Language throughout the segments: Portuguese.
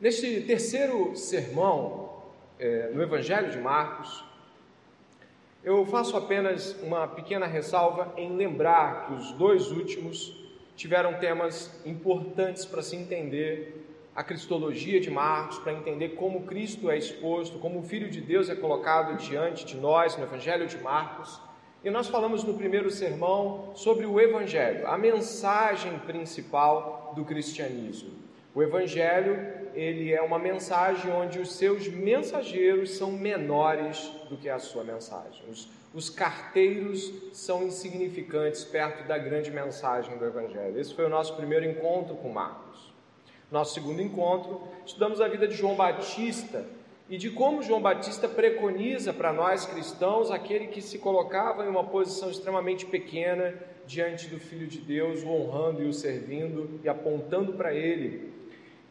Neste terceiro sermão, é, no Evangelho de Marcos, eu faço apenas uma pequena ressalva em lembrar que os dois últimos tiveram temas importantes para se entender a cristologia de Marcos, para entender como Cristo é exposto, como o Filho de Deus é colocado diante de nós no Evangelho de Marcos. E nós falamos no primeiro sermão sobre o Evangelho, a mensagem principal do cristianismo. O Evangelho, ele é uma mensagem onde os seus mensageiros são menores do que a sua mensagem. Os, os carteiros são insignificantes perto da grande mensagem do Evangelho. Esse foi o nosso primeiro encontro com Marcos. Nosso segundo encontro, estudamos a vida de João Batista e de como João Batista preconiza para nós cristãos aquele que se colocava em uma posição extremamente pequena diante do Filho de Deus, o honrando e o servindo e apontando para ele.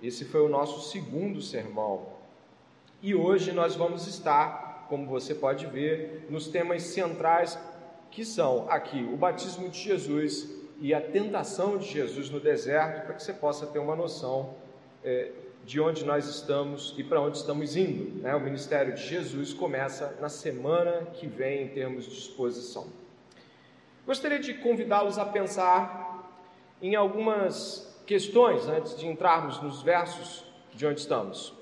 Esse foi o nosso segundo sermão. E hoje nós vamos estar, como você pode ver, nos temas centrais que são aqui o batismo de Jesus e a tentação de Jesus no deserto, para que você possa ter uma noção é, de onde nós estamos e para onde estamos indo. Né? O ministério de Jesus começa na semana que vem, em termos de exposição. Gostaria de convidá-los a pensar em algumas questões antes de entrarmos nos versos de onde estamos.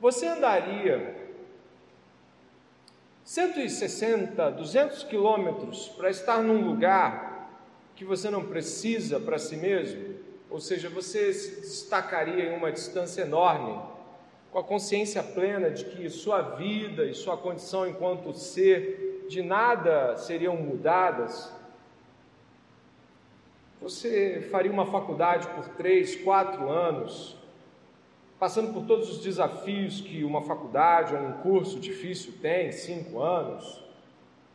Você andaria 160, 200 quilômetros para estar num lugar que você não precisa para si mesmo, ou seja, você se destacaria em uma distância enorme, com a consciência plena de que sua vida e sua condição enquanto ser de nada seriam mudadas. Você faria uma faculdade por três, quatro anos, passando por todos os desafios que uma faculdade ou um curso difícil tem, cinco anos,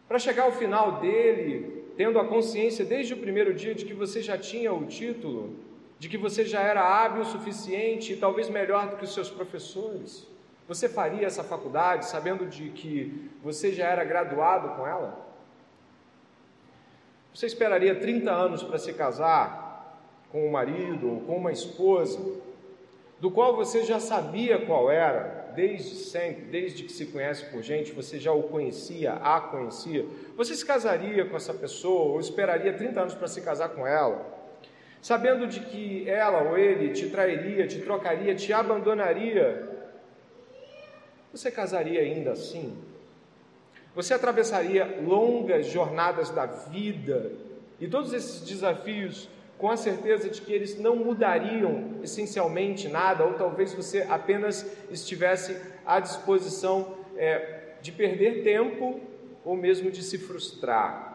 para chegar ao final dele tendo a consciência desde o primeiro dia de que você já tinha o título, de que você já era hábil o suficiente e talvez melhor do que os seus professores? Você faria essa faculdade sabendo de que você já era graduado com ela? Você esperaria 30 anos para se casar com um marido ou com uma esposa, do qual você já sabia qual era, desde sempre, desde que se conhece por gente, você já o conhecia, a conhecia, você se casaria com essa pessoa ou esperaria 30 anos para se casar com ela, sabendo de que ela ou ele te trairia, te trocaria, te abandonaria, você casaria ainda assim? Você atravessaria longas jornadas da vida e todos esses desafios com a certeza de que eles não mudariam essencialmente nada, ou talvez você apenas estivesse à disposição é, de perder tempo ou mesmo de se frustrar.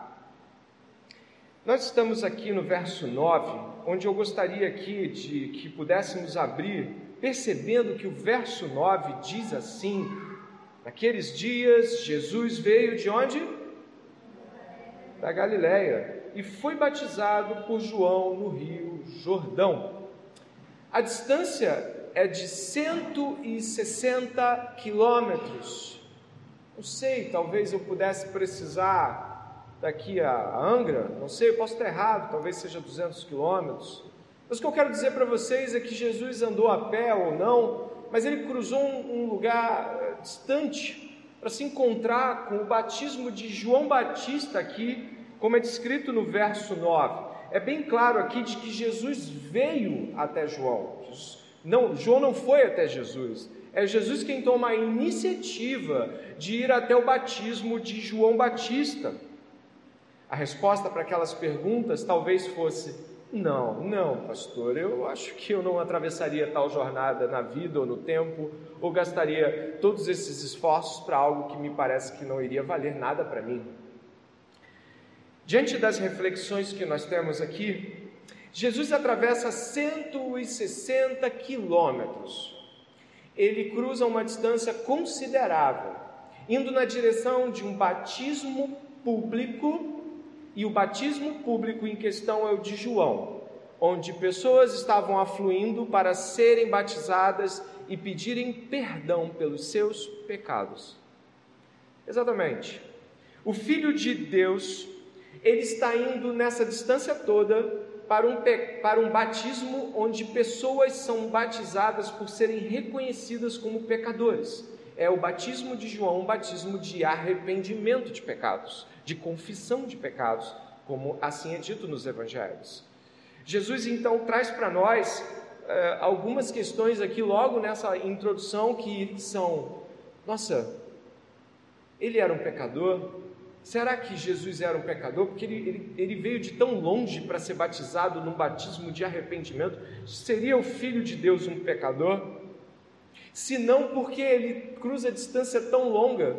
Nós estamos aqui no verso 9, onde eu gostaria aqui de que pudéssemos abrir, percebendo que o verso 9 diz assim: Naqueles dias Jesus veio de onde? Da Galileia e foi batizado por João no Rio Jordão. A distância é de 160 quilômetros. Não sei, talvez eu pudesse precisar daqui a Angra, não sei, eu posso estar errado, talvez seja 200 quilômetros. Mas o que eu quero dizer para vocês é que Jesus andou a pé ou não, mas ele cruzou um lugar distante para se encontrar com o batismo de João Batista aqui como é descrito no verso 9. É bem claro aqui de que Jesus veio até João. Não, João não foi até Jesus. É Jesus quem toma a iniciativa de ir até o batismo de João Batista. A resposta para aquelas perguntas talvez fosse: não, não, pastor, eu acho que eu não atravessaria tal jornada na vida ou no tempo, ou gastaria todos esses esforços para algo que me parece que não iria valer nada para mim. Diante das reflexões que nós temos aqui, Jesus atravessa 160 quilômetros. Ele cruza uma distância considerável, indo na direção de um batismo público, e o batismo público em questão é o de João, onde pessoas estavam afluindo para serem batizadas e pedirem perdão pelos seus pecados. Exatamente. O Filho de Deus ele está indo nessa distância toda para um, para um batismo onde pessoas são batizadas por serem reconhecidas como pecadores. É o batismo de João, um batismo de arrependimento de pecados, de confissão de pecados, como assim é dito nos evangelhos. Jesus então traz para nós uh, algumas questões aqui logo nessa introdução que são: nossa, ele era um pecador? Será que Jesus era um pecador? Porque ele, ele, ele veio de tão longe para ser batizado num batismo de arrependimento. Seria o Filho de Deus um pecador? Se não, porque ele cruza a distância tão longa?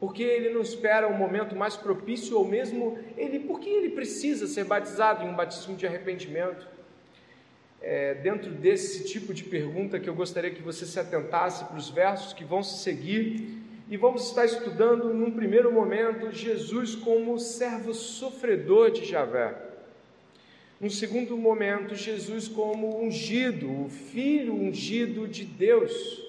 Porque ele não espera um momento mais propício, ou mesmo ele, porque ele precisa ser batizado em um batismo de arrependimento? É, dentro desse tipo de pergunta que eu gostaria que você se atentasse para os versos que vão se seguir e vamos estar estudando, num primeiro momento, Jesus como servo sofredor de Javé. No segundo momento, Jesus como ungido, o filho ungido de Deus.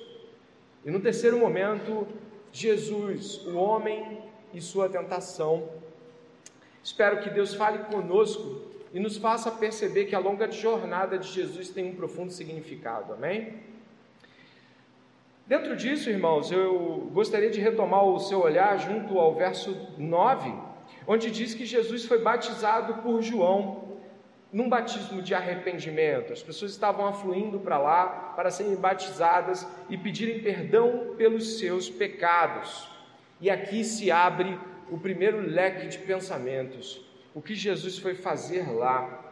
E no terceiro momento, Jesus, o homem e sua tentação. Espero que Deus fale conosco e nos faça perceber que a longa jornada de Jesus tem um profundo significado. Amém? Dentro disso, irmãos, eu gostaria de retomar o seu olhar junto ao verso 9, onde diz que Jesus foi batizado por João num batismo de arrependimento. As pessoas estavam afluindo para lá para serem batizadas e pedirem perdão pelos seus pecados. E aqui se abre o primeiro leque de pensamentos. O que Jesus foi fazer lá?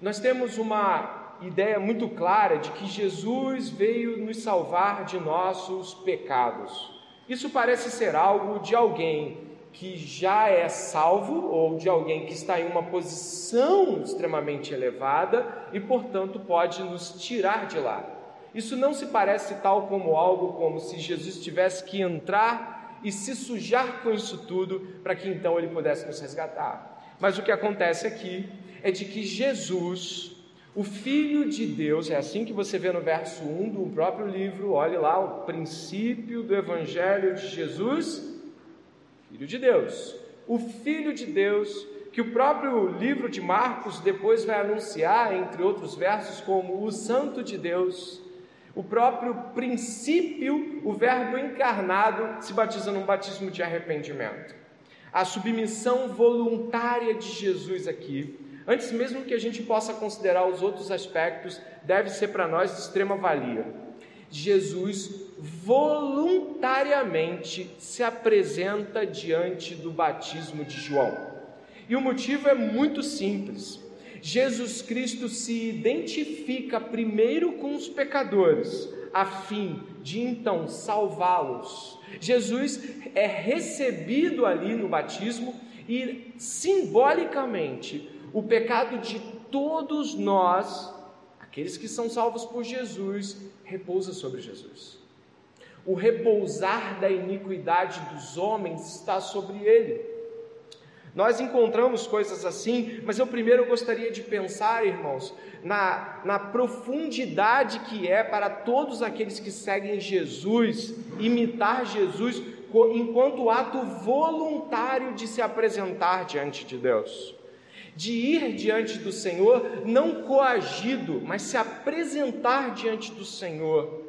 Nós temos uma ideia muito clara de que Jesus veio nos salvar de nossos pecados. Isso parece ser algo de alguém que já é salvo ou de alguém que está em uma posição extremamente elevada e, portanto, pode nos tirar de lá. Isso não se parece tal como algo como se Jesus tivesse que entrar e se sujar com isso tudo para que então ele pudesse nos resgatar. Mas o que acontece aqui é de que Jesus o Filho de Deus, é assim que você vê no verso 1 do próprio livro, olhe lá o princípio do Evangelho de Jesus, Filho de Deus. O Filho de Deus, que o próprio livro de Marcos depois vai anunciar, entre outros versos, como o Santo de Deus. O próprio princípio, o Verbo encarnado, se batiza num batismo de arrependimento. A submissão voluntária de Jesus aqui Antes mesmo que a gente possa considerar os outros aspectos, deve ser para nós de extrema valia. Jesus voluntariamente se apresenta diante do batismo de João. E o motivo é muito simples. Jesus Cristo se identifica primeiro com os pecadores, a fim de então salvá-los. Jesus é recebido ali no batismo e simbolicamente o pecado de todos nós, aqueles que são salvos por Jesus, repousa sobre Jesus. O repousar da iniquidade dos homens está sobre ele. Nós encontramos coisas assim, mas eu primeiro gostaria de pensar, irmãos, na, na profundidade que é para todos aqueles que seguem Jesus, imitar Jesus enquanto ato voluntário de se apresentar diante de Deus de ir diante do Senhor, não coagido, mas se apresentar diante do Senhor.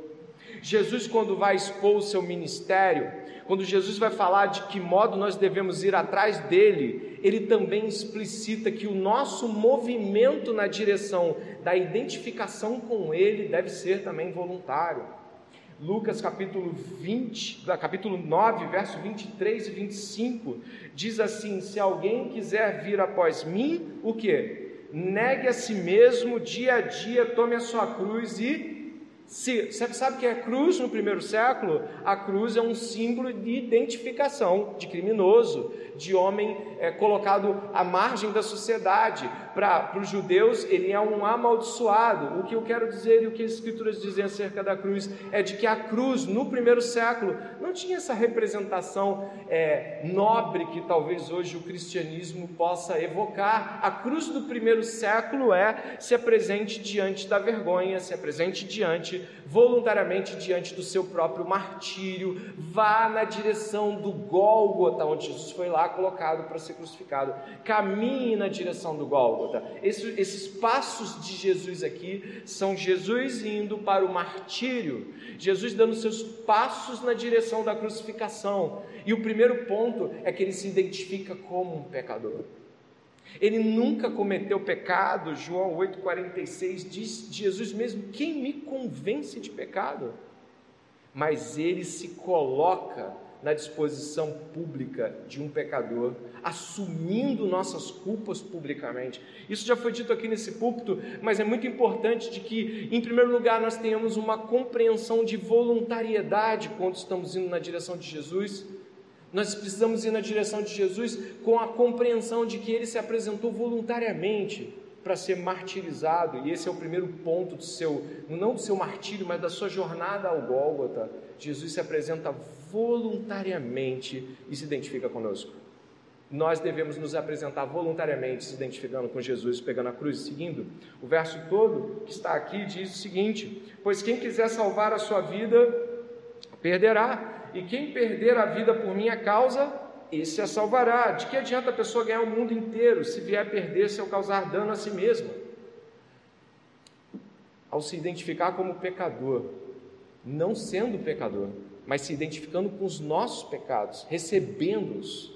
Jesus, quando vai expor o seu ministério, quando Jesus vai falar de que modo nós devemos ir atrás dele, ele também explicita que o nosso movimento na direção da identificação com ele deve ser também voluntário. Lucas capítulo 20, capítulo 9, verso 23 e 25, diz assim: Se alguém quiser vir após mim, o que? Negue a si mesmo, dia a dia, tome a sua cruz e se, você sabe que a cruz no primeiro século? A cruz é um símbolo de identificação de criminoso, de homem é, colocado à margem da sociedade. Para os judeus, ele é um amaldiçoado. O que eu quero dizer e o que as escrituras dizem acerca da cruz é de que a cruz no primeiro século não tinha essa representação é, nobre que talvez hoje o cristianismo possa evocar. A cruz do primeiro século é se apresente diante da vergonha, se apresente diante voluntariamente diante do seu próprio martírio, vá na direção do Gólgota, onde Jesus foi lá colocado para ser crucificado. Caminhe na direção do Gólgota. Esses, passos de Jesus aqui são Jesus indo para o martírio, Jesus dando seus passos na direção da crucificação. E o primeiro ponto é que ele se identifica como um pecador. Ele nunca cometeu pecado, João 8,46 diz Jesus mesmo: Quem me convence de pecado? Mas ele se coloca na disposição pública de um pecador, assumindo nossas culpas publicamente. Isso já foi dito aqui nesse púlpito, mas é muito importante de que, em primeiro lugar, nós tenhamos uma compreensão de voluntariedade quando estamos indo na direção de Jesus. Nós precisamos ir na direção de Jesus com a compreensão de que ele se apresentou voluntariamente para ser martirizado, e esse é o primeiro ponto do seu, não do seu martírio, mas da sua jornada ao Gólgota. Jesus se apresenta voluntariamente e se identifica conosco. Nós devemos nos apresentar voluntariamente, se identificando com Jesus, pegando a cruz e seguindo. O verso todo que está aqui diz o seguinte: Pois quem quiser salvar a sua vida, perderá e quem perder a vida por minha causa, esse a salvará. De que adianta a pessoa ganhar o mundo inteiro se vier a perder-se ou causar dano a si mesma? Ao se identificar como pecador, não sendo pecador, mas se identificando com os nossos pecados, recebendo-os,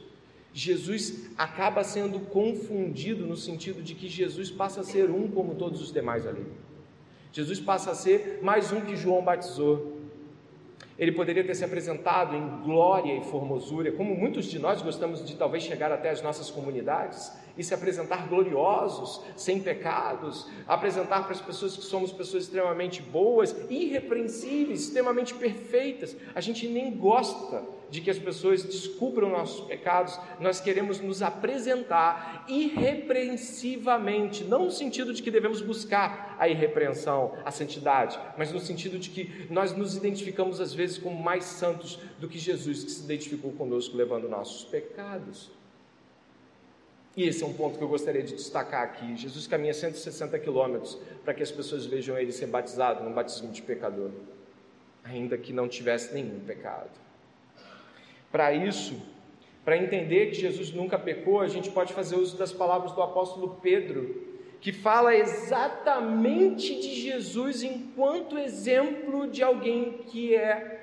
Jesus acaba sendo confundido no sentido de que Jesus passa a ser um como todos os demais ali. Jesus passa a ser mais um que João batizou. Ele poderia ter se apresentado em glória e formosura, como muitos de nós gostamos de talvez chegar até as nossas comunidades e se apresentar gloriosos, sem pecados, apresentar para as pessoas que somos pessoas extremamente boas, irrepreensíveis, extremamente perfeitas. A gente nem gosta de que as pessoas descubram nossos pecados, nós queremos nos apresentar irrepreensivamente, não no sentido de que devemos buscar a irrepreensão, a santidade, mas no sentido de que nós nos identificamos às vezes como mais santos do que Jesus, que se identificou conosco levando nossos pecados. E esse é um ponto que eu gostaria de destacar aqui. Jesus caminha 160 quilômetros para que as pessoas vejam ele ser batizado num batismo de pecador, ainda que não tivesse nenhum pecado. Para isso, para entender que Jesus nunca pecou, a gente pode fazer uso das palavras do apóstolo Pedro, que fala exatamente de Jesus enquanto exemplo de alguém que é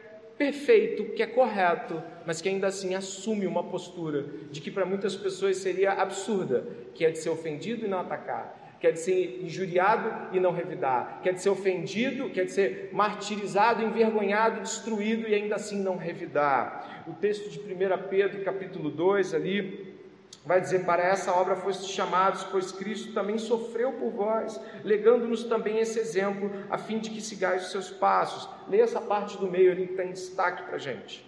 perfeito, que é correto, mas que ainda assim assume uma postura de que para muitas pessoas seria absurda, que é de ser ofendido e não atacar, que é de ser injuriado e não revidar, que é de ser ofendido, que é de ser martirizado, envergonhado, destruído e ainda assim não revidar. O texto de 1 Pedro, capítulo 2, ali, vai dizer: Para essa obra foste chamados, pois Cristo também sofreu por vós, legando-nos também esse exemplo, a fim de que sigais os seus passos. Leia essa parte do meio ali que está em destaque para a gente.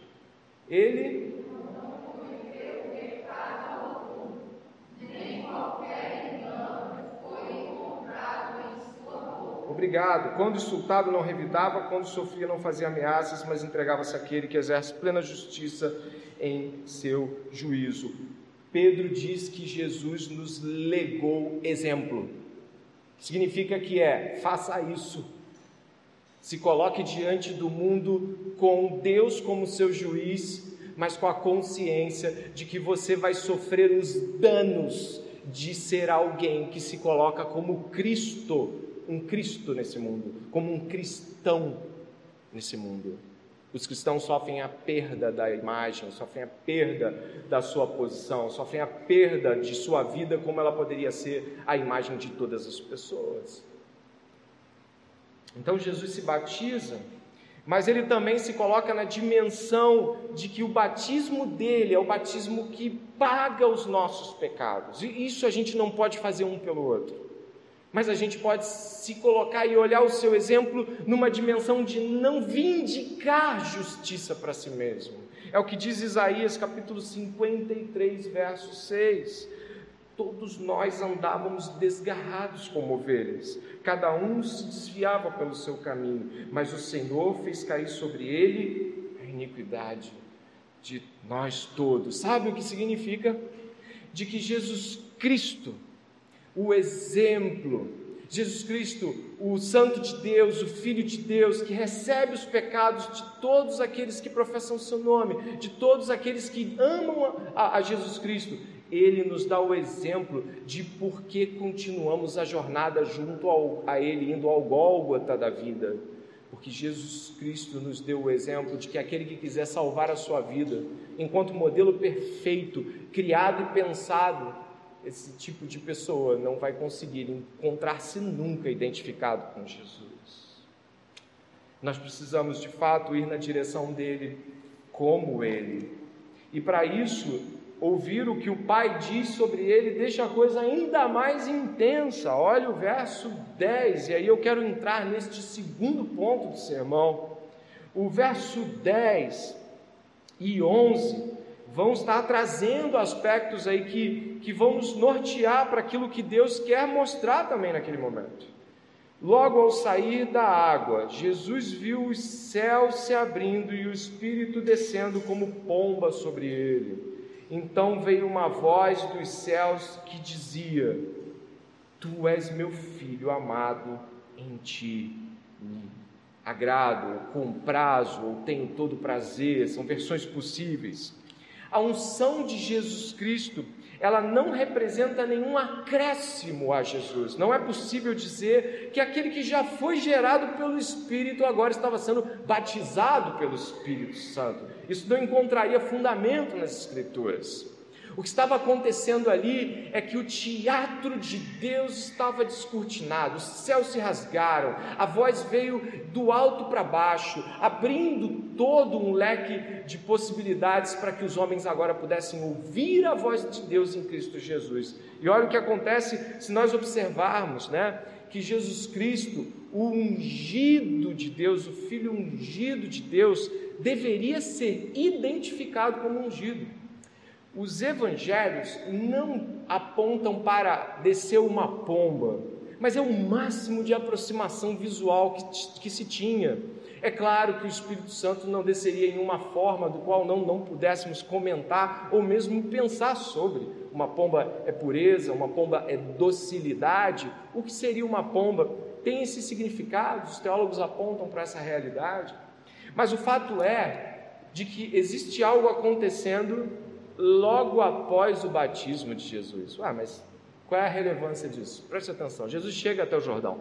Ele. Obrigado. Quando insultado, não revidava, quando sofria, não fazia ameaças, mas entregava-se àquele que exerce plena justiça em seu juízo. Pedro diz que Jesus nos legou exemplo. Significa que é, faça isso. Se coloque diante do mundo com Deus como seu juiz, mas com a consciência de que você vai sofrer os danos de ser alguém que se coloca como Cristo, um Cristo nesse mundo, como um cristão nesse mundo. Os cristãos sofrem a perda da imagem, sofrem a perda da sua posição, sofrem a perda de sua vida como ela poderia ser a imagem de todas as pessoas. Então Jesus se batiza, mas ele também se coloca na dimensão de que o batismo dele é o batismo que paga os nossos pecados. E isso a gente não pode fazer um pelo outro mas a gente pode se colocar e olhar o seu exemplo numa dimensão de não vindicar justiça para si mesmo. É o que diz Isaías capítulo 53, verso 6. Todos nós andávamos desgarrados como ovelhas, cada um se desviava pelo seu caminho, mas o Senhor fez cair sobre ele a iniquidade de nós todos. Sabe o que significa? De que Jesus Cristo o exemplo Jesus Cristo, o Santo de Deus, o Filho de Deus, que recebe os pecados de todos aqueles que professam o seu nome, de todos aqueles que amam a, a Jesus Cristo, ele nos dá o exemplo de por que continuamos a jornada junto ao, a Ele, indo ao Gólgota da vida. Porque Jesus Cristo nos deu o exemplo de que aquele que quiser salvar a sua vida, enquanto modelo perfeito, criado e pensado, esse tipo de pessoa não vai conseguir encontrar-se nunca identificado com Jesus. Nós precisamos de fato ir na direção dele, como ele. E para isso, ouvir o que o Pai diz sobre ele deixa a coisa ainda mais intensa. Olha o verso 10, e aí eu quero entrar neste segundo ponto do sermão. O verso 10 e 11 vão estar trazendo aspectos aí que, que vão nos nortear para aquilo que Deus quer mostrar também naquele momento. Logo ao sair da água, Jesus viu os céus se abrindo e o Espírito descendo como pomba sobre ele. Então veio uma voz dos céus que dizia: Tu és meu filho amado, em ti me agrado, com prazo, ou tenho todo prazer, são versões possíveis. A unção de Jesus Cristo, ela não representa nenhum acréscimo a Jesus. Não é possível dizer que aquele que já foi gerado pelo Espírito agora estava sendo batizado pelo Espírito Santo. Isso não encontraria fundamento nas Escrituras. O que estava acontecendo ali é que o teatro de Deus estava descortinado, os céus se rasgaram, a voz veio do alto para baixo, abrindo todo um leque de possibilidades para que os homens agora pudessem ouvir a voz de Deus em Cristo Jesus. E olha o que acontece se nós observarmos, né? Que Jesus Cristo, o ungido de Deus, o Filho ungido de Deus, deveria ser identificado como ungido. Os evangelhos não apontam para descer uma pomba, mas é o máximo de aproximação visual que, que se tinha. É claro que o Espírito Santo não desceria em uma forma do qual não, não pudéssemos comentar ou mesmo pensar sobre. Uma pomba é pureza, uma pomba é docilidade. O que seria uma pomba? Tem esse significado, os teólogos apontam para essa realidade. Mas o fato é de que existe algo acontecendo logo após o batismo de Jesus. Ah, mas qual é a relevância disso? Preste atenção. Jesus chega até o Jordão.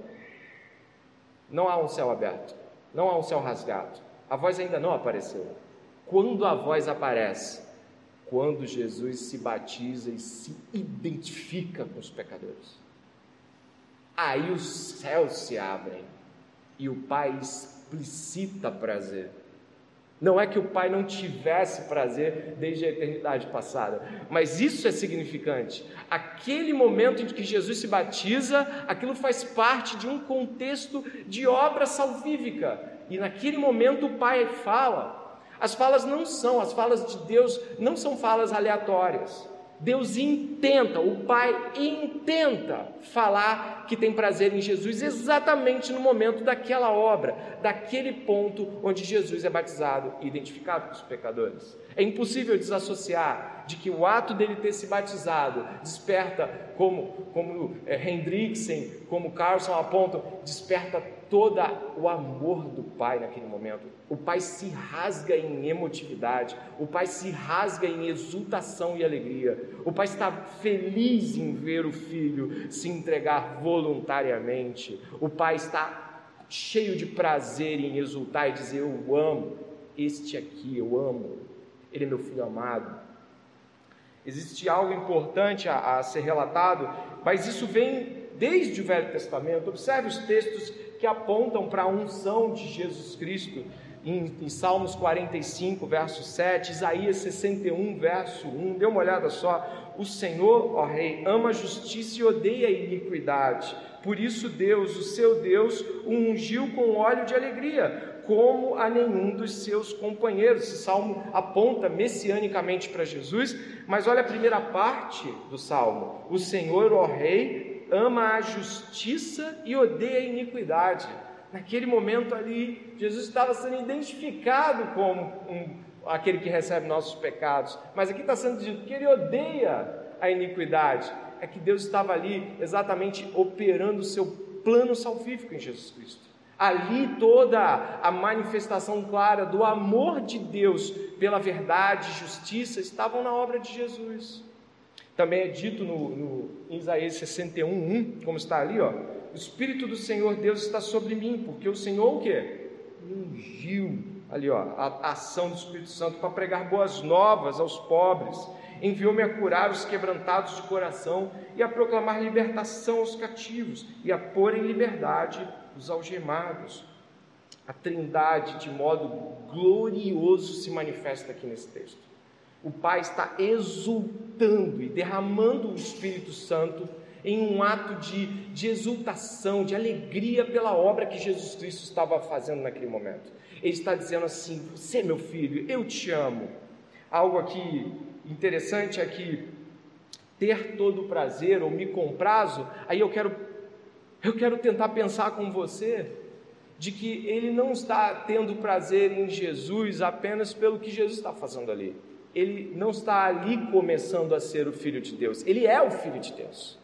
Não há um céu aberto, não há um céu rasgado. A voz ainda não apareceu. Quando a voz aparece? Quando Jesus se batiza e se identifica com os pecadores. Aí os céus se abrem e o Pai explicita prazer não é que o Pai não tivesse prazer desde a eternidade passada, mas isso é significante. Aquele momento em que Jesus se batiza, aquilo faz parte de um contexto de obra salvífica. E naquele momento o Pai fala. As falas não são, as falas de Deus não são falas aleatórias. Deus intenta, o Pai intenta falar que tem prazer em Jesus exatamente no momento daquela obra, daquele ponto onde Jesus é batizado e identificado com os pecadores. É impossível desassociar de que o ato dele ter se batizado desperta, como, como é, como Carlson apontam, desperta todo o amor do pai naquele momento. O pai se rasga em emotividade, o pai se rasga em exultação e alegria. O pai está feliz em ver o filho se entregar voluntariamente. O pai está cheio de prazer em exultar e dizer: Eu amo este aqui, eu amo, ele é meu filho amado. Existe algo importante a, a ser relatado, mas isso vem desde o Velho Testamento. Observe os textos que apontam para a unção de Jesus Cristo. Em, em, Salmos 45, verso 7, Isaías 61, verso 1, dê uma olhada só. O Senhor, ó Rei, ama a justiça e odeia a iniquidade. Por isso, Deus, o seu Deus, o ungiu com óleo de alegria, como a nenhum dos seus companheiros. Esse salmo aponta messianicamente para Jesus, mas olha a primeira parte do salmo: O Senhor, ó Rei, ama a justiça e odeia a iniquidade. Naquele momento ali, Jesus estava sendo identificado como um, aquele que recebe nossos pecados, mas aqui está sendo dito que ele odeia a iniquidade. É que Deus estava ali exatamente operando o seu plano salvífico em Jesus Cristo. Ali toda a manifestação clara do amor de Deus pela verdade e justiça estavam na obra de Jesus. Também é dito no, no em Isaías 61, 1, como está ali, ó, o Espírito do Senhor Deus está sobre mim, porque o Senhor o quê? Ungiu, ali ó, a, ação do Espírito Santo para pregar boas novas aos pobres, enviou-me a curar os quebrantados de coração e a proclamar libertação aos cativos e a pôr em liberdade os algemados. A Trindade, de modo glorioso, se manifesta aqui nesse texto. O Pai está exultando e derramando o Espírito Santo em um ato de, de exultação, de alegria pela obra que Jesus Cristo estava fazendo naquele momento. Ele está dizendo assim: Você, meu filho, eu te amo. Algo aqui interessante é que ter todo o prazer ou me comprazo, aí eu quero eu quero tentar pensar com você de que ele não está tendo prazer em Jesus apenas pelo que Jesus está fazendo ali. Ele não está ali começando a ser o Filho de Deus, ele é o Filho de Deus.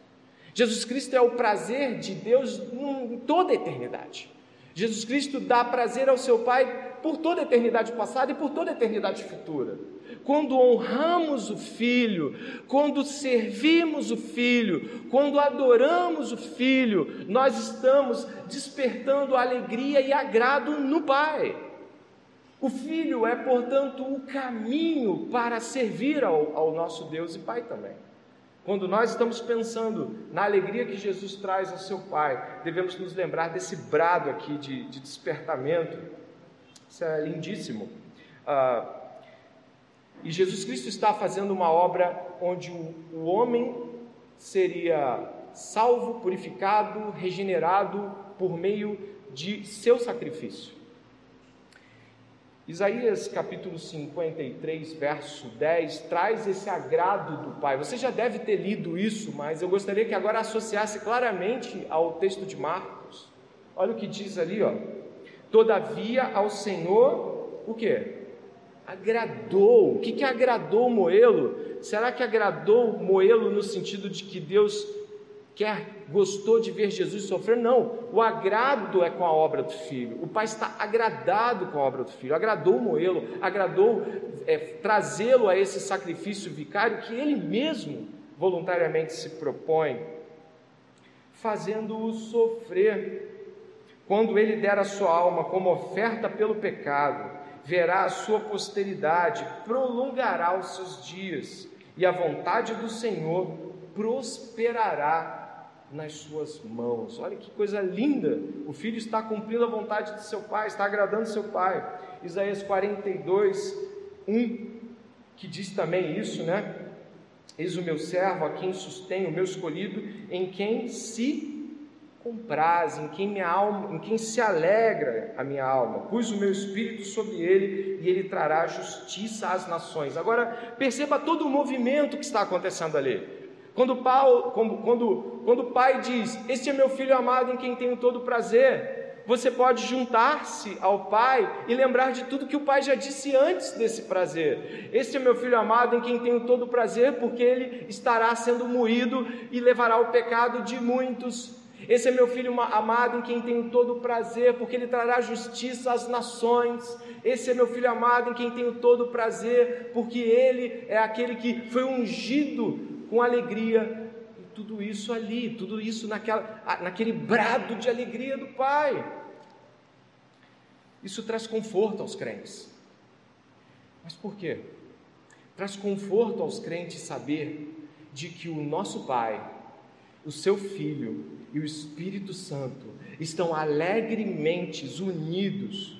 Jesus Cristo é o prazer de Deus em toda a eternidade. Jesus Cristo dá prazer ao seu Pai por toda a eternidade passada e por toda a eternidade futura quando honramos o Filho, quando servimos o Filho, quando adoramos o Filho, nós estamos despertando alegria e agrado no Pai. O Filho é, portanto, o caminho para servir ao, ao nosso Deus e Pai também. Quando nós estamos pensando na alegria que Jesus traz ao seu Pai, devemos nos lembrar desse brado aqui de, de despertamento. Isso é lindíssimo. Ah, e Jesus Cristo está fazendo uma obra onde o, o homem seria salvo, purificado, regenerado por meio de seu sacrifício. Isaías capítulo 53, verso 10, traz esse agrado do Pai. Você já deve ter lido isso, mas eu gostaria que agora associasse claramente ao texto de Marcos. Olha o que diz ali, ó. Todavia ao Senhor, o que? agradou. O que, que agradou Moelo? Será que agradou Moelo no sentido de que Deus quer, gostou de ver Jesus sofrer? Não. O agrado é com a obra do filho. O pai está agradado com a obra do filho. Agradou Moelo, agradou é, trazê-lo a esse sacrifício vicário que ele mesmo voluntariamente se propõe, fazendo-o sofrer. Quando ele der a sua alma como oferta pelo pecado, verá a sua posteridade, prolongará os seus dias, e a vontade do Senhor prosperará nas suas mãos. Olha que coisa linda! O filho está cumprindo a vontade de seu pai, está agradando seu pai. Isaías 42, 1, que diz também isso, né? Eis o meu servo, a quem sustém, o meu escolhido, em quem se compraz, em quem minha alma, em quem se alegra a minha alma. Pus o meu espírito sobre ele e ele trará justiça às nações. Agora perceba todo o movimento que está acontecendo ali. Quando, Paulo, quando, quando, o pai diz: Este é meu filho amado em quem tenho todo prazer. Você pode juntar-se ao Pai e lembrar de tudo que o Pai já disse antes desse prazer. Este é meu filho amado em quem tenho todo prazer, porque ele estará sendo moído e levará o pecado de muitos esse é meu filho amado em quem tenho todo prazer, porque ele trará justiça às nações. Esse é meu filho amado em quem tenho todo prazer, porque ele é aquele que foi ungido com alegria. E tudo isso ali, tudo isso naquela, naquele brado de alegria do Pai. Isso traz conforto aos crentes. Mas por quê? Traz conforto aos crentes saber de que o nosso Pai, o seu Filho, e o Espírito Santo estão alegremente unidos,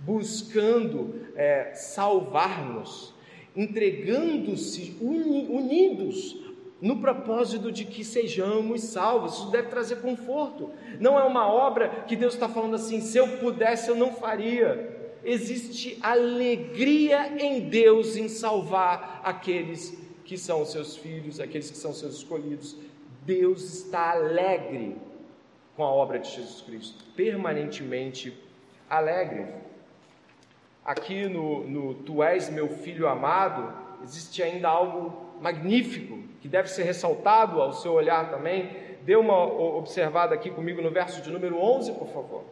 buscando é, salvar-nos, entregando-se uni, unidos no propósito de que sejamos salvos. Isso deve trazer conforto. Não é uma obra que Deus está falando assim: se eu pudesse, eu não faria. Existe alegria em Deus em salvar aqueles que são seus filhos, aqueles que são seus escolhidos. Deus está alegre com a obra de Jesus Cristo, permanentemente alegre. Aqui no, no Tu és meu filho amado, existe ainda algo magnífico que deve ser ressaltado ao seu olhar também. dê uma observada aqui comigo no verso de número 11, por favor.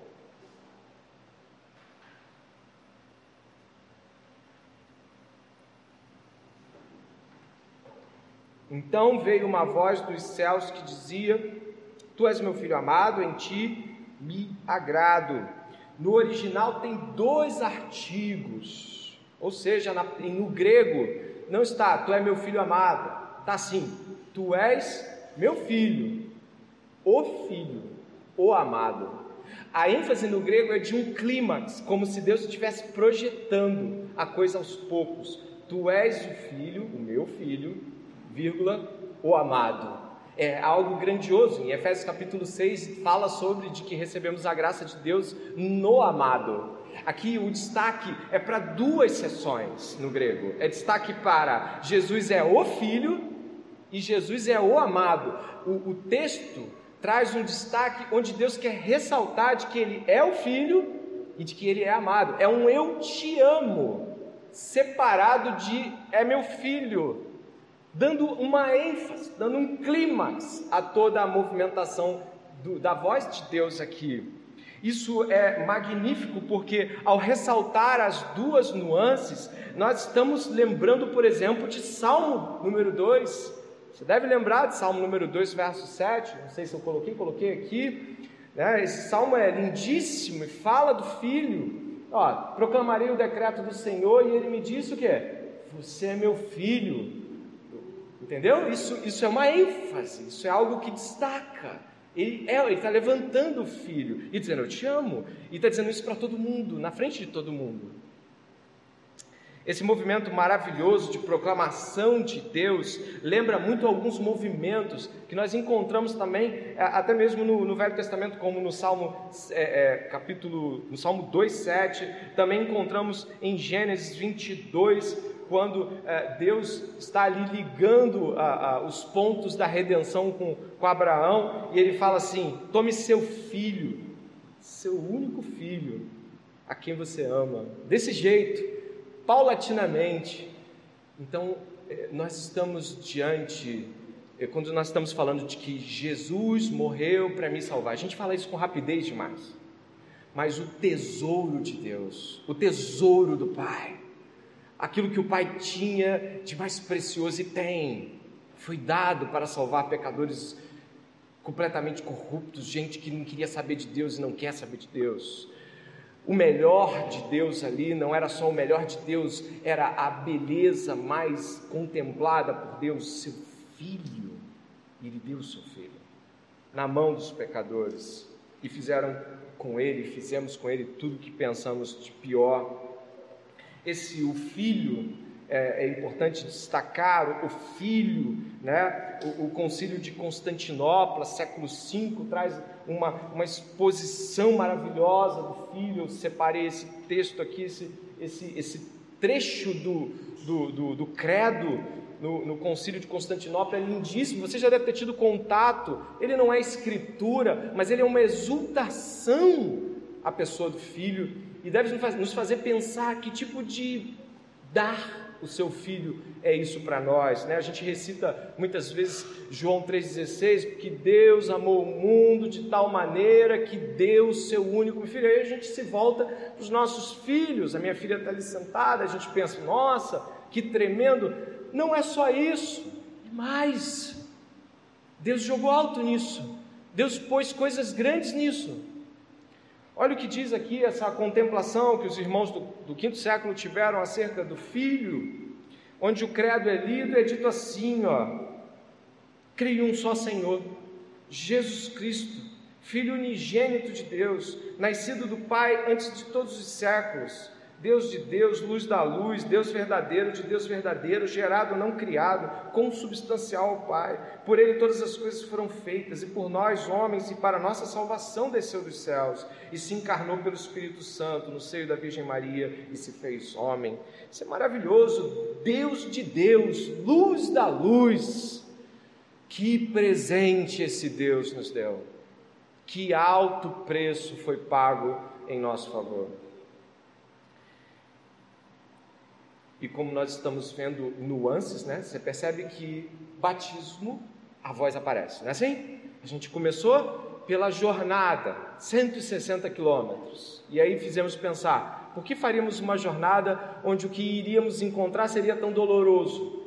Então veio uma voz dos céus que dizia: Tu és meu filho amado, em ti me agrado. No original tem dois artigos, ou seja, na, no grego não está, tu és meu filho amado, está assim, tu és meu filho, o filho, o amado. A ênfase no grego é de um clímax, como se Deus estivesse projetando a coisa aos poucos. Tu és o filho, o meu filho, vírgula, o amado. É algo grandioso. Em Efésios capítulo 6 fala sobre de que recebemos a graça de Deus no amado. Aqui o destaque é para duas sessões no grego. É destaque para Jesus é o filho e Jesus é o amado. O, o texto traz um destaque onde Deus quer ressaltar de que ele é o filho e de que ele é amado. É um eu te amo, separado de é meu filho dando uma ênfase, dando um clímax a toda a movimentação do, da voz de Deus aqui. Isso é magnífico porque, ao ressaltar as duas nuances, nós estamos lembrando, por exemplo, de Salmo número 2. Você deve lembrar de Salmo número 2, verso 7. Não sei se eu coloquei, coloquei aqui. Né? Esse salmo é lindíssimo e fala do filho. Ó, proclamarei o decreto do Senhor e ele me disse o que? Você é meu filho, Entendeu? Isso, isso é uma ênfase, isso é algo que destaca. Ele é, está levantando o filho e dizendo: Eu te amo. E está dizendo isso para todo mundo, na frente de todo mundo. Esse movimento maravilhoso de proclamação de Deus lembra muito alguns movimentos que nós encontramos também, é, até mesmo no, no Velho Testamento, como no Salmo é, é, capítulo, no Salmo 2,7, também encontramos em Gênesis 22, quando é, Deus está ali ligando a, a, os pontos da redenção com, com Abraão, e ele fala assim: tome seu filho, seu único filho, a quem você ama, desse jeito, paulatinamente. Então, é, nós estamos diante, é, quando nós estamos falando de que Jesus morreu para me salvar, a gente fala isso com rapidez demais, mas o tesouro de Deus, o tesouro do Pai, aquilo que o Pai tinha de mais precioso e tem. Foi dado para salvar pecadores completamente corruptos, gente que não queria saber de Deus e não quer saber de Deus. O melhor de Deus ali não era só o melhor de Deus, era a beleza mais contemplada por Deus, seu filho. Ele deu seu filho na mão dos pecadores e fizeram com ele, fizemos com ele tudo que pensamos de pior esse o filho é, é importante destacar o, filho, né? O, o, concílio de Constantinopla, século V, traz uma, uma exposição maravilhosa do filho. Eu separei esse texto aqui, esse, esse, esse trecho do, do, do, do credo no, no concílio de Constantinopla é lindíssimo. Você já deve ter tido contato. Ele não é escritura, mas ele é uma exultação à pessoa do filho e deve nos fazer pensar que tipo de dar o seu filho é isso para nós, né? A gente recita muitas vezes João 3,16, que Deus amou o mundo de tal maneira que deu o seu único filho. Aí a gente se volta para os nossos filhos, a minha filha está ali sentada, a gente pensa, nossa, que tremendo. Não é só isso, mas Deus jogou alto nisso, Deus pôs coisas grandes nisso. Olha o que diz aqui essa contemplação que os irmãos do, do quinto século tiveram acerca do filho, onde o credo é lido e é dito assim: ó, creio um só Senhor, Jesus Cristo, Filho unigênito de Deus, nascido do Pai antes de todos os séculos Deus de Deus, luz da luz, Deus verdadeiro de Deus verdadeiro, gerado, não criado, consubstancial ao Pai. Por Ele todas as coisas foram feitas, e por nós, homens, e para nossa salvação desceu dos céus, e se encarnou pelo Espírito Santo no seio da Virgem Maria e se fez homem. Isso é maravilhoso. Deus de Deus, luz da luz. Que presente esse Deus nos deu. Que alto preço foi pago em nosso favor. E como nós estamos vendo nuances, né? Você percebe que batismo, a voz aparece, não é assim? A gente começou pela jornada, 160 quilômetros. E aí fizemos pensar: por que faríamos uma jornada onde o que iríamos encontrar seria tão doloroso?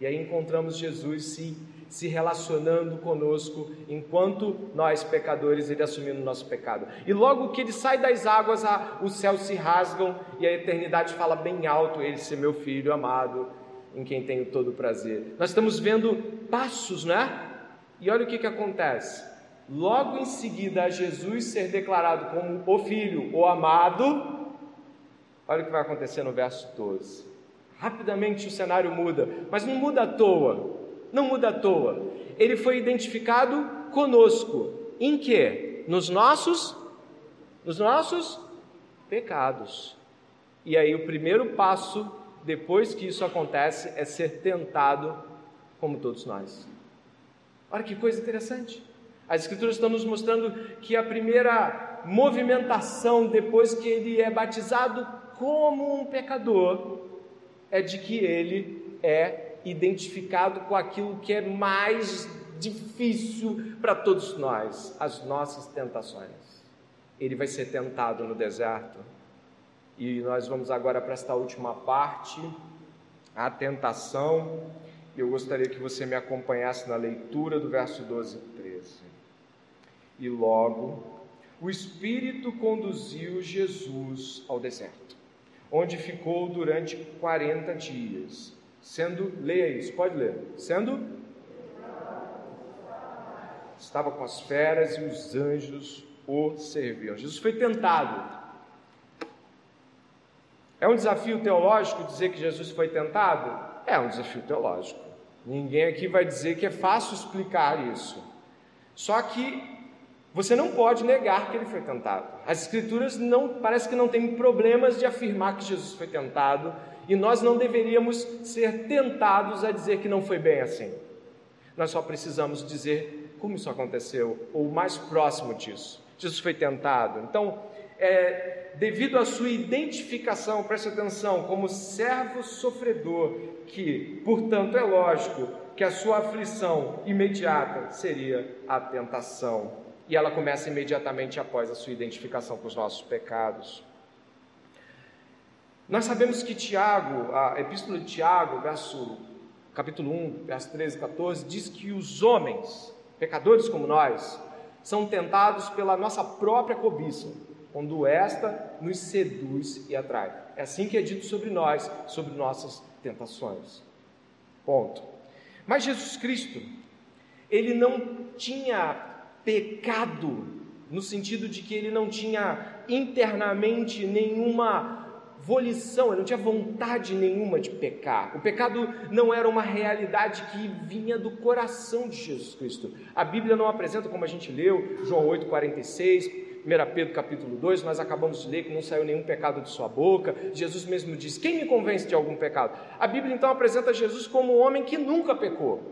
E aí encontramos Jesus se, se relacionando conosco enquanto nós, pecadores, ele assumindo o nosso pecado. E logo que ele sai das águas, os céus se rasgam e a eternidade fala bem alto: Ele ser meu filho amado, em quem tenho todo o prazer. Nós estamos vendo passos, né? E olha o que, que acontece. Logo em seguida a Jesus ser declarado como o Filho, o amado, olha o que vai acontecer no verso 12. Rapidamente o cenário muda, mas não muda à toa. Não muda à toa. Ele foi identificado conosco. Em que? Nos nossos nos nossos pecados. E aí o primeiro passo depois que isso acontece é ser tentado como todos nós. Olha que coisa interessante. As Escrituras estão nos mostrando que a primeira movimentação depois que ele é batizado como um pecador é de que ele é identificado com aquilo que é mais difícil para todos nós, as nossas tentações. Ele vai ser tentado no deserto. E nós vamos agora para esta última parte, a tentação eu gostaria que você me acompanhasse na leitura do verso 12 e 13. E logo o Espírito conduziu Jesus ao deserto, onde ficou durante 40 dias, sendo, leia isso, pode ler, sendo estava com as feras e os anjos o serviam. Jesus foi tentado. É um desafio teológico dizer que Jesus foi tentado? É um desafio teológico. Ninguém aqui vai dizer que é fácil explicar isso. Só que você não pode negar que ele foi tentado. As escrituras não parece que não têm problemas de afirmar que Jesus foi tentado e nós não deveríamos ser tentados a dizer que não foi bem assim. Nós só precisamos dizer como isso aconteceu ou mais próximo disso. Jesus foi tentado. Então, é, devido à sua identificação, preste atenção, como servo sofredor, que, portanto, é lógico que a sua aflição imediata seria a tentação. E ela começa imediatamente após a sua identificação com os nossos pecados. Nós sabemos que Tiago, a epístola de Tiago, verso, capítulo 1, verso 13 e 14, diz que os homens, pecadores como nós, são tentados pela nossa própria cobiça quando esta nos seduz e atrai. É assim que é dito sobre nós, sobre nossas tentações. Ponto. Mas Jesus Cristo, ele não tinha pecado no sentido de que ele não tinha internamente nenhuma volição, ele não tinha vontade nenhuma de pecar. O pecado não era uma realidade que vinha do coração de Jesus Cristo. A Bíblia não apresenta, como a gente leu, João 8,46, 1 Pedro capítulo 2, nós acabamos de ler que não saiu nenhum pecado de sua boca. Jesus mesmo diz: Quem me convence de algum pecado? A Bíblia então apresenta Jesus como um homem que nunca pecou,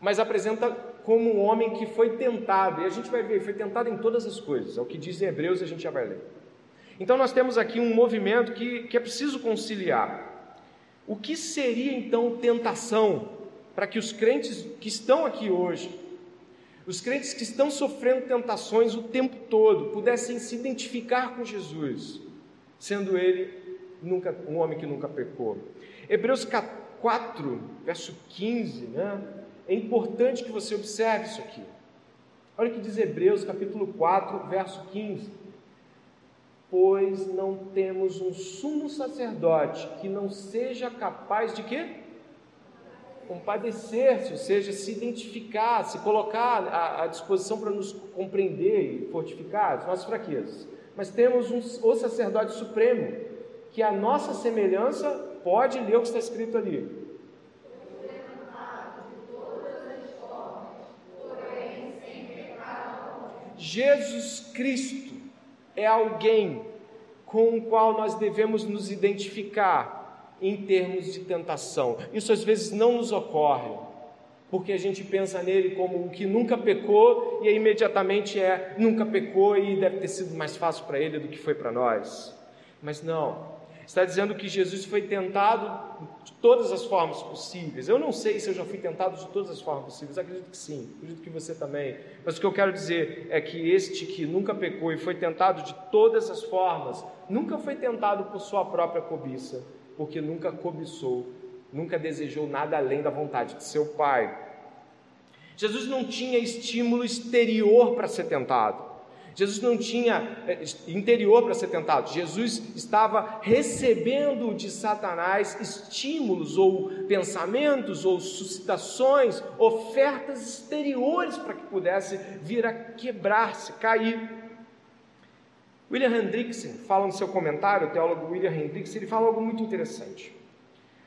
mas apresenta como um homem que foi tentado, e a gente vai ver, foi tentado em todas as coisas, é o que diz em Hebreus, a gente já vai ler. Então nós temos aqui um movimento que, que é preciso conciliar. O que seria então tentação para que os crentes que estão aqui hoje os crentes que estão sofrendo tentações o tempo todo pudessem se identificar com Jesus, sendo ele nunca, um homem que nunca pecou. Hebreus 4, verso 15, né? É importante que você observe isso aqui. Olha o que diz Hebreus capítulo 4, verso 15. Pois não temos um sumo sacerdote que não seja capaz de quê? compadecer-se, ou seja, se identificar, se colocar à, à disposição para nos compreender e fortificar as nossas fraquezas. Mas temos um, o sacerdote supremo, que a nossa semelhança pode ler o que está escrito ali. Jesus Cristo é alguém com o qual nós devemos nos identificar em termos de tentação. Isso às vezes não nos ocorre, porque a gente pensa nele como o que nunca pecou e aí imediatamente é nunca pecou e deve ter sido mais fácil para ele do que foi para nós. Mas não. Está dizendo que Jesus foi tentado de todas as formas possíveis. Eu não sei se eu já fui tentado de todas as formas possíveis, acredito que sim, acredito que você também. Mas o que eu quero dizer é que este que nunca pecou e foi tentado de todas as formas, nunca foi tentado por sua própria cobiça, porque nunca cobiçou, nunca desejou nada além da vontade de seu Pai. Jesus não tinha estímulo exterior para ser tentado. Jesus não tinha eh, interior para ser tentado. Jesus estava recebendo de Satanás estímulos ou pensamentos ou suscitações, ofertas exteriores para que pudesse vir a quebrar-se, cair. William Hendrickson fala no seu comentário, o teólogo William Hendrickson, ele fala algo muito interessante.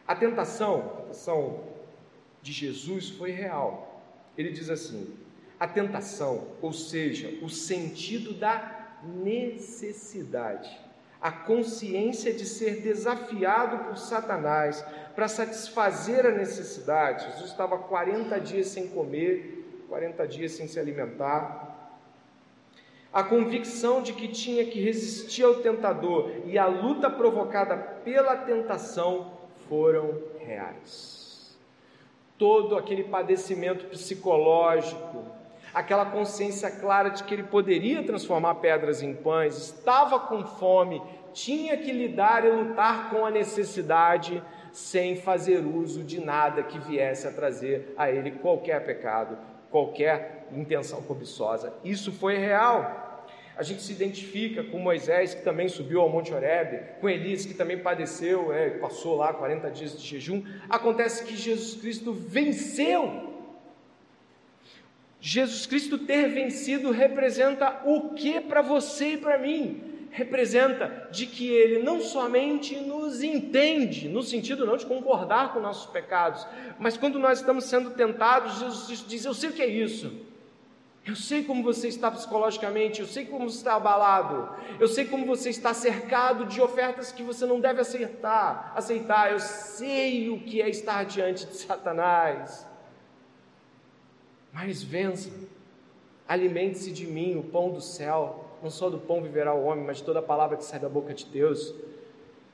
A tentação, a tentação de Jesus foi real. Ele diz assim: a tentação, ou seja, o sentido da necessidade, a consciência de ser desafiado por Satanás para satisfazer a necessidade. Jesus estava 40 dias sem comer, 40 dias sem se alimentar. A convicção de que tinha que resistir ao tentador e a luta provocada pela tentação foram reais. Todo aquele padecimento psicológico, aquela consciência clara de que ele poderia transformar pedras em pães, estava com fome, tinha que lidar e lutar com a necessidade sem fazer uso de nada que viesse a trazer a ele qualquer pecado, qualquer intenção cobiçosa. Isso foi real. A gente se identifica com Moisés, que também subiu ao Monte Horebe, com Elias, que também padeceu, é, passou lá 40 dias de jejum. Acontece que Jesus Cristo venceu Jesus Cristo ter vencido representa o que para você e para mim? Representa de que Ele não somente nos entende, no sentido não de concordar com nossos pecados, mas quando nós estamos sendo tentados, Jesus diz: Eu sei o que é isso. Eu sei como você está psicologicamente, eu sei como você está abalado, eu sei como você está cercado de ofertas que você não deve aceitar, aceitar. Eu sei o que é estar diante de Satanás mas vença. Alimente-se de mim, o pão do céu. Não só do pão viverá o homem, mas de toda a palavra que sai da boca de Deus.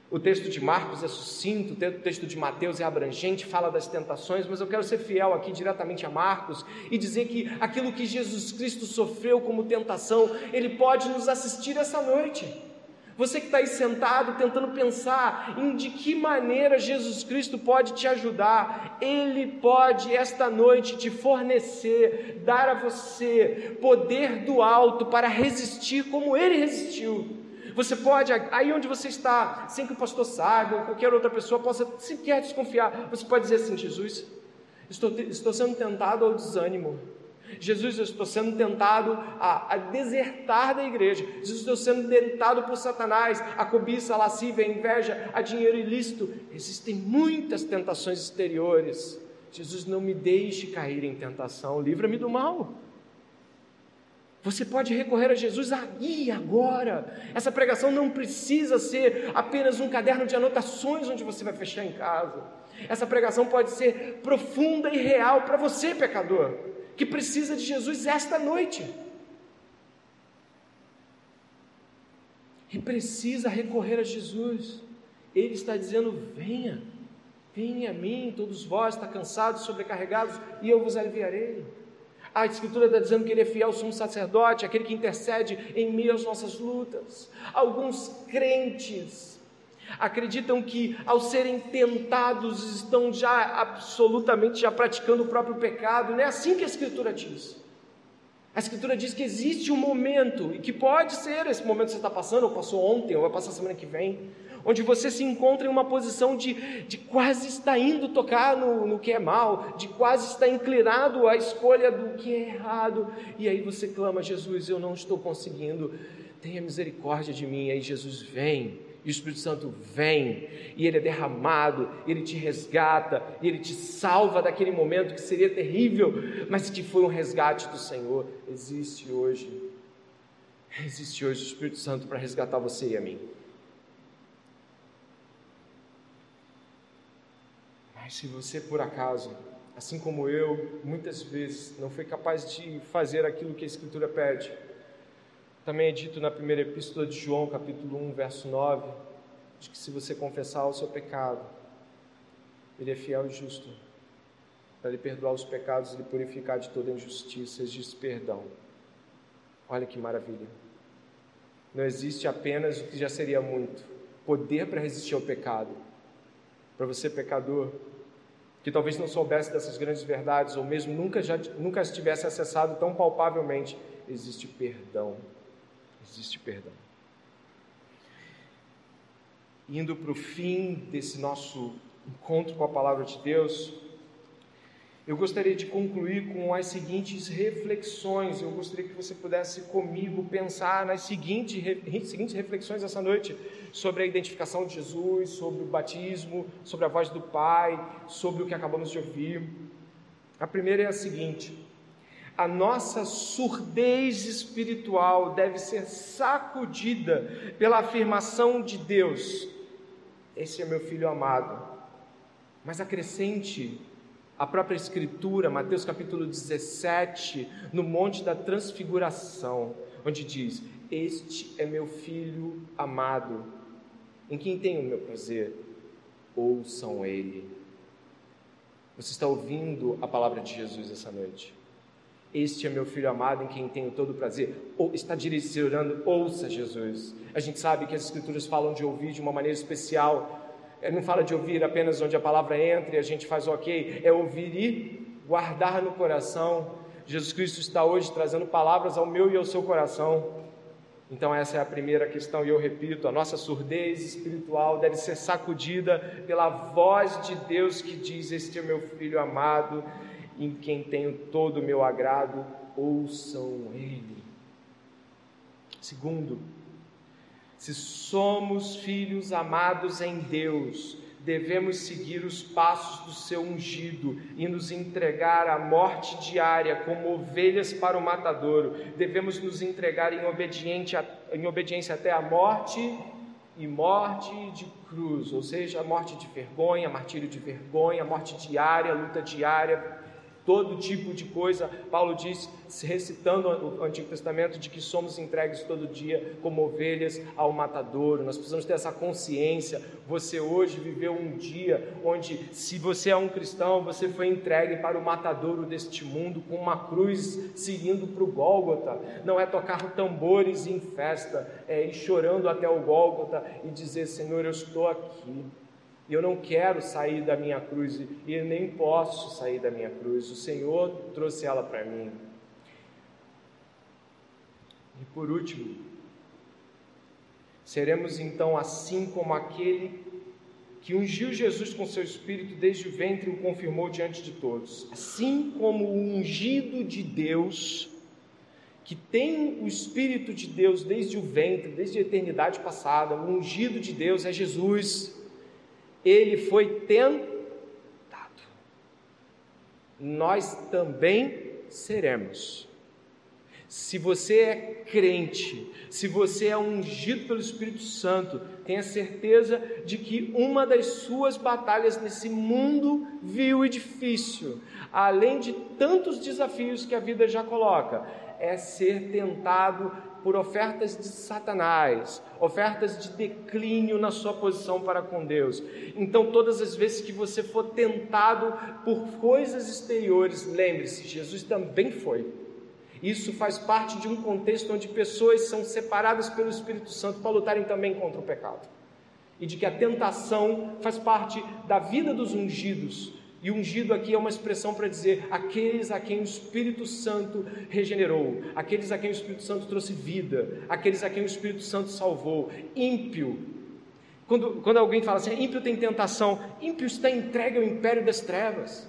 O texto de Marcos é sucinto, o texto de Mateus é abrangente, fala das tentações, mas eu quero ser fiel aqui diretamente a Marcos e dizer que aquilo que Jesus Cristo sofreu como tentação, ele pode nos assistir essa noite. Você que está aí sentado tentando pensar em de que maneira Jesus Cristo pode te ajudar, Ele pode esta noite te fornecer, dar a você poder do alto para resistir como Ele resistiu. Você pode, aí onde você está, sem que o pastor saiba ou qualquer outra pessoa possa sequer desconfiar, você pode dizer assim: Jesus, estou, estou sendo tentado ao desânimo Jesus, eu estou sendo tentado a, a, desertar da igreja. Jesus, estou sendo tentado por Satanás, a cobiça, a lascívia, a inveja, a dinheiro ilícito. Existem muitas tentações exteriores. Jesus, não me deixe cair em tentação, livra-me do mal. Você pode recorrer a Jesus aí, agora. Essa pregação não precisa ser apenas um caderno de anotações onde você vai fechar em casa. Essa pregação pode ser profunda e real para você, pecador que precisa de Jesus esta noite. E precisa recorrer a Jesus. Ele está dizendo: venha, venha a mim, todos vós está cansados, sobrecarregados, e eu vos aliviarei. A Escritura está dizendo que Ele é fiel sumo sacerdote, aquele que intercede em meio às nossas lutas. Alguns crentes acreditam que ao serem tentados estão já absolutamente já praticando o próprio pecado. Não é assim que a Escritura diz. A Escritura diz que existe um momento, e que pode ser esse momento que você está passando, ou passou ontem, ou vai passar semana que vem, onde você se encontra em uma posição de, de quase estar indo tocar no, no que é mal, de quase estar inclinado à escolha do que é errado, e aí você clama: Jesus, eu não estou conseguindo, tenha misericórdia de mim. E aí Jesus vem e o Espírito Santo vem, e ele é derramado, ele te resgata, e ele te salva daquele momento que seria terrível, mas que foi um resgate do Senhor. Existe hoje, existe hoje o Espírito Santo para resgatar você e a mim. Mas se você por acaso, assim como eu, muitas vezes não foi capaz de fazer aquilo que a Escritura pede, também é dito na primeira epístola de João, capítulo 1, verso 9, de que se você confessar o seu pecado, Ele é fiel e justo para lhe perdoar os pecados e lhe purificar de toda injustiça, existe perdão. Olha que maravilha. Não existe apenas o que já seria muito: poder para resistir ao pecado. Para você, pecador, que talvez não soubesse dessas grandes verdades, ou mesmo nunca, já, nunca as tivesse acessado tão palpavelmente, existe perdão. Existe perdão. Indo para o fim desse nosso encontro com a palavra de Deus, eu gostaria de concluir com as seguintes reflexões. Eu gostaria que você pudesse comigo pensar nas seguintes, seguintes reflexões essa noite sobre a identificação de Jesus, sobre o batismo, sobre a voz do Pai, sobre o que acabamos de ouvir. A primeira é a seguinte: a nossa surdez espiritual deve ser sacudida pela afirmação de Deus: Esse é meu filho amado. Mas acrescente a própria Escritura, Mateus capítulo 17, no Monte da Transfiguração, onde diz: Este é meu filho amado, em quem tenho o meu prazer, ouçam ele. Você está ouvindo a palavra de Jesus essa noite? Este é meu filho amado em quem tenho todo o prazer. Ou está direcionando, ouça Jesus. A gente sabe que as escrituras falam de ouvir de uma maneira especial, ele não fala de ouvir apenas onde a palavra entra e a gente faz ok, é ouvir e guardar no coração. Jesus Cristo está hoje trazendo palavras ao meu e ao seu coração. Então, essa é a primeira questão, e eu repito: a nossa surdez espiritual deve ser sacudida pela voz de Deus que diz: Este é meu filho amado, em quem tenho todo o meu agrado, ouçam ele. Segundo, se somos filhos amados em Deus, devemos seguir os passos do seu ungido e nos entregar à morte diária como ovelhas para o matadouro. Devemos nos entregar em, em obediência até a morte e morte de cruz, ou seja, morte de vergonha, martírio de vergonha, morte diária, luta diária todo tipo de coisa. Paulo diz, recitando o Antigo Testamento, de que somos entregues todo dia como ovelhas ao matadouro. Nós precisamos ter essa consciência. Você hoje viveu um dia onde, se você é um cristão, você foi entregue para o matadouro deste mundo com uma cruz seguindo para o Gólgota. Não é tocar tambores em festa, é ir chorando até o Gólgota e dizer: Senhor, eu estou aqui. E eu não quero sair da minha cruz e nem posso sair da minha cruz. O Senhor trouxe ela para mim. E por último, seremos então assim como aquele que ungiu Jesus com seu espírito desde o ventre e o confirmou diante de todos. Assim como o ungido de Deus, que tem o espírito de Deus desde o ventre, desde a eternidade passada, o ungido de Deus é Jesus ele foi tentado. Nós também seremos. Se você é crente, se você é ungido pelo Espírito Santo, tenha certeza de que uma das suas batalhas nesse mundo vil e difícil, além de tantos desafios que a vida já coloca, é ser tentado por ofertas de Satanás, ofertas de declínio na sua posição para com Deus. Então, todas as vezes que você for tentado por coisas exteriores, lembre-se, Jesus também foi. Isso faz parte de um contexto onde pessoas são separadas pelo Espírito Santo para lutarem também contra o pecado. E de que a tentação faz parte da vida dos ungidos, e ungido aqui é uma expressão para dizer aqueles a quem o Espírito Santo regenerou, aqueles a quem o Espírito Santo trouxe vida, aqueles a quem o Espírito Santo salvou. Ímpio. Quando, quando alguém fala assim, ímpio tem tentação, ímpio está entregue ao império das trevas.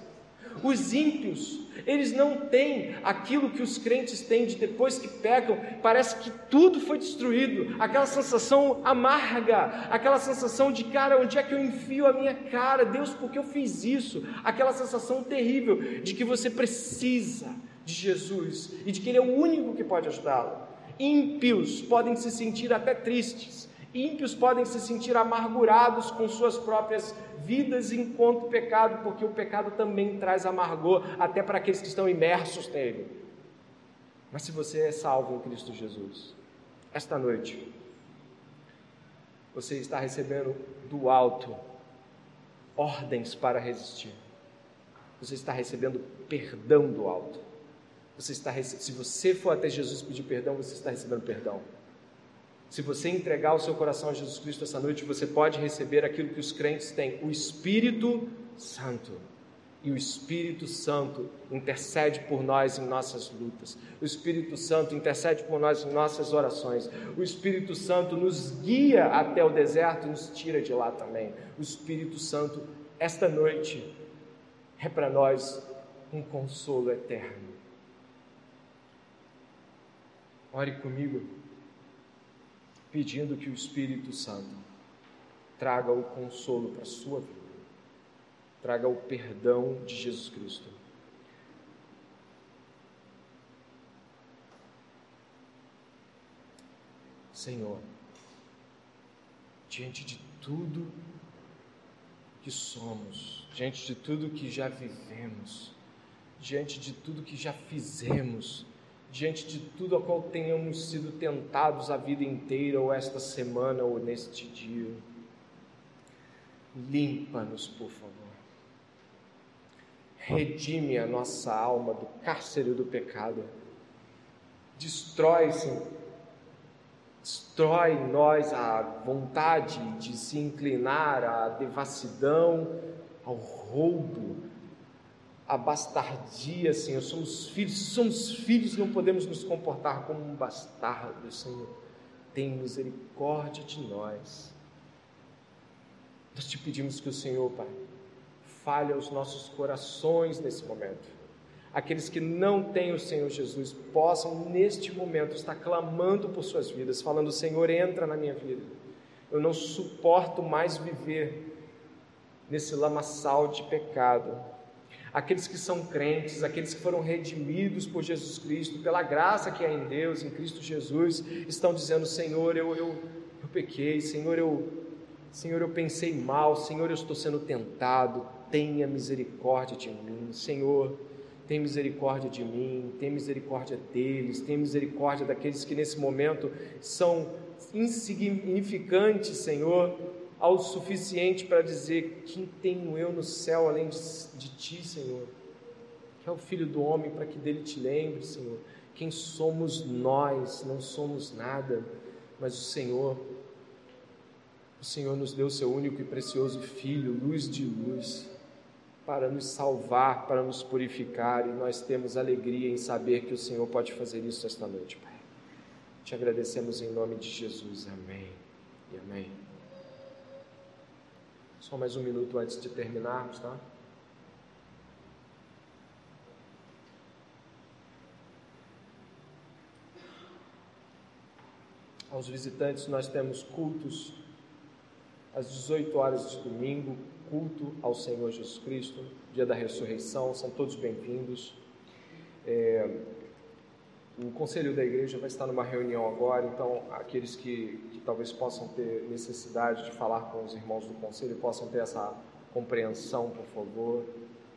Os ímpios, eles não têm aquilo que os crentes têm de depois que pecam, parece que tudo foi destruído, aquela sensação amarga, aquela sensação de cara, onde é que eu enfio a minha cara? Deus, por que eu fiz isso? Aquela sensação terrível de que você precisa de Jesus e de que Ele é o único que pode ajudá-lo. Ímpios podem se sentir até tristes, ímpios podem se sentir amargurados com suas próprias vidas enquanto pecado, porque o pecado também traz amargor até para aqueles que estão imersos nele. Mas se você é salvo em Cristo Jesus, esta noite, Você está recebendo do alto ordens para resistir. Você está recebendo perdão do alto. Você está se você for até Jesus pedir perdão, você está recebendo perdão. Se você entregar o seu coração a Jesus Cristo essa noite, você pode receber aquilo que os crentes têm, o Espírito Santo. E o Espírito Santo intercede por nós em nossas lutas. O Espírito Santo intercede por nós em nossas orações. O Espírito Santo nos guia até o deserto e nos tira de lá também. O Espírito Santo, esta noite, é para nós um consolo eterno. Ore comigo, pedindo que o Espírito Santo traga o consolo para a sua vida traga o perdão de Jesus Cristo. Senhor, diante de tudo que somos, diante de tudo que já vivemos, diante de tudo que já fizemos, diante de tudo a qual tenhamos sido tentados a vida inteira, ou esta semana, ou neste dia, limpa-nos, por favor redime a nossa alma do cárcere do pecado. Destrói, Senhor, destrói em nós a vontade de se inclinar à devassidão, ao roubo, à bastardia, Senhor. Somos filhos, somos filhos, não podemos nos comportar como um bastardo, Senhor. Tem misericórdia de nós. Nós te pedimos que o Senhor, Pai, fale aos nossos corações nesse momento. Aqueles que não têm o Senhor Jesus possam, neste momento, estar clamando por suas vidas, falando: Senhor, entra na minha vida. Eu não suporto mais viver nesse lamaçal de pecado. Aqueles que são crentes, aqueles que foram redimidos por Jesus Cristo, pela graça que há em Deus, em Cristo Jesus, estão dizendo: Senhor, eu, eu, eu pequei, Senhor, eu, Senhor, eu pensei mal, Senhor, eu estou sendo tentado, tenha misericórdia de mim. Senhor, tem misericórdia de mim, tem misericórdia deles, tem misericórdia daqueles que nesse momento são insignificantes, Senhor, ao suficiente para dizer: Quem tenho eu no céu além de, de ti, Senhor? Que é o Filho do Homem, para que dele te lembre, Senhor. Quem somos nós? Não somos nada, mas o Senhor. O Senhor nos deu seu único e precioso Filho, luz de luz para nos salvar, para nos purificar, e nós temos alegria em saber que o Senhor pode fazer isso esta noite, Pai. Te agradecemos em nome de Jesus, amém e amém. Só mais um minuto antes de terminarmos, tá? Aos visitantes, nós temos cultos às 18 horas de domingo, culto ao Senhor Jesus Cristo, dia da ressurreição, são todos bem-vindos. É, o conselho da igreja vai estar numa reunião agora, então aqueles que, que talvez possam ter necessidade de falar com os irmãos do conselho possam ter essa compreensão, por favor,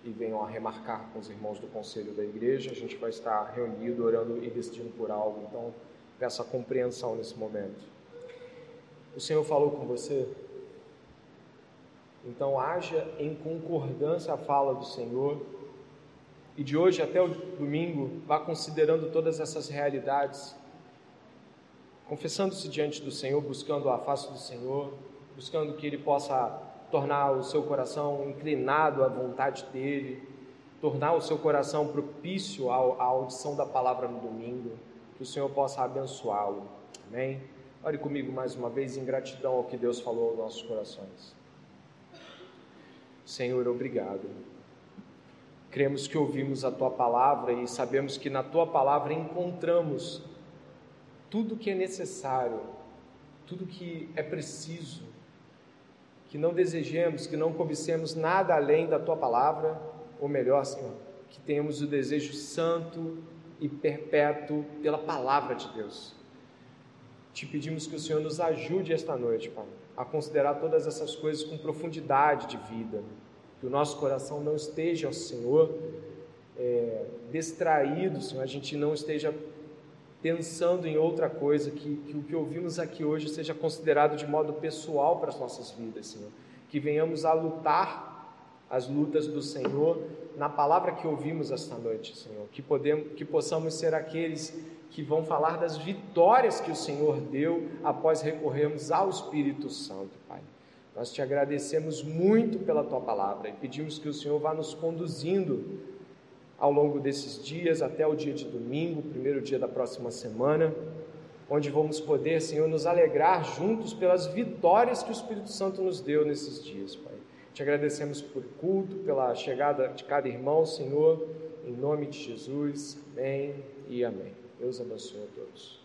e venham a remarcar com os irmãos do conselho da igreja. A gente vai estar reunido, orando e decidindo por algo, então peço a compreensão nesse momento. O Senhor falou com você então, haja em concordância a fala do Senhor. E de hoje até o domingo, vá considerando todas essas realidades, confessando-se diante do Senhor, buscando a face do Senhor, buscando que Ele possa tornar o seu coração inclinado à vontade dEle, tornar o seu coração propício à audição da palavra no domingo, que o Senhor possa abençoá-lo. Amém? Ore comigo mais uma vez em gratidão ao que Deus falou aos nossos corações. Senhor, obrigado. Cremos que ouvimos a tua palavra e sabemos que na tua palavra encontramos tudo que é necessário, tudo que é preciso, que não desejemos, que não cobicemos nada além da tua palavra, ou melhor, Senhor, que tenhamos o desejo santo e perpétuo pela palavra de Deus. Te pedimos que o Senhor nos ajude esta noite, Pai a considerar todas essas coisas com profundidade de vida, que o nosso coração não esteja, Senhor, é, distraído, Senhor, a gente não esteja pensando em outra coisa, que, que o que ouvimos aqui hoje seja considerado de modo pessoal para as nossas vidas, Senhor. Que venhamos a lutar as lutas do Senhor na palavra que ouvimos esta noite, Senhor. Que, podemos, que possamos ser aqueles que vão falar das vitórias que o Senhor deu após recorrermos ao Espírito Santo, Pai. Nós te agradecemos muito pela tua palavra e pedimos que o Senhor vá nos conduzindo ao longo desses dias, até o dia de domingo, primeiro dia da próxima semana, onde vamos poder, Senhor, nos alegrar juntos pelas vitórias que o Espírito Santo nos deu nesses dias, Pai. Te agradecemos por culto, pela chegada de cada irmão, Senhor, em nome de Jesus. Amém e amém. Deus abençoe a todos.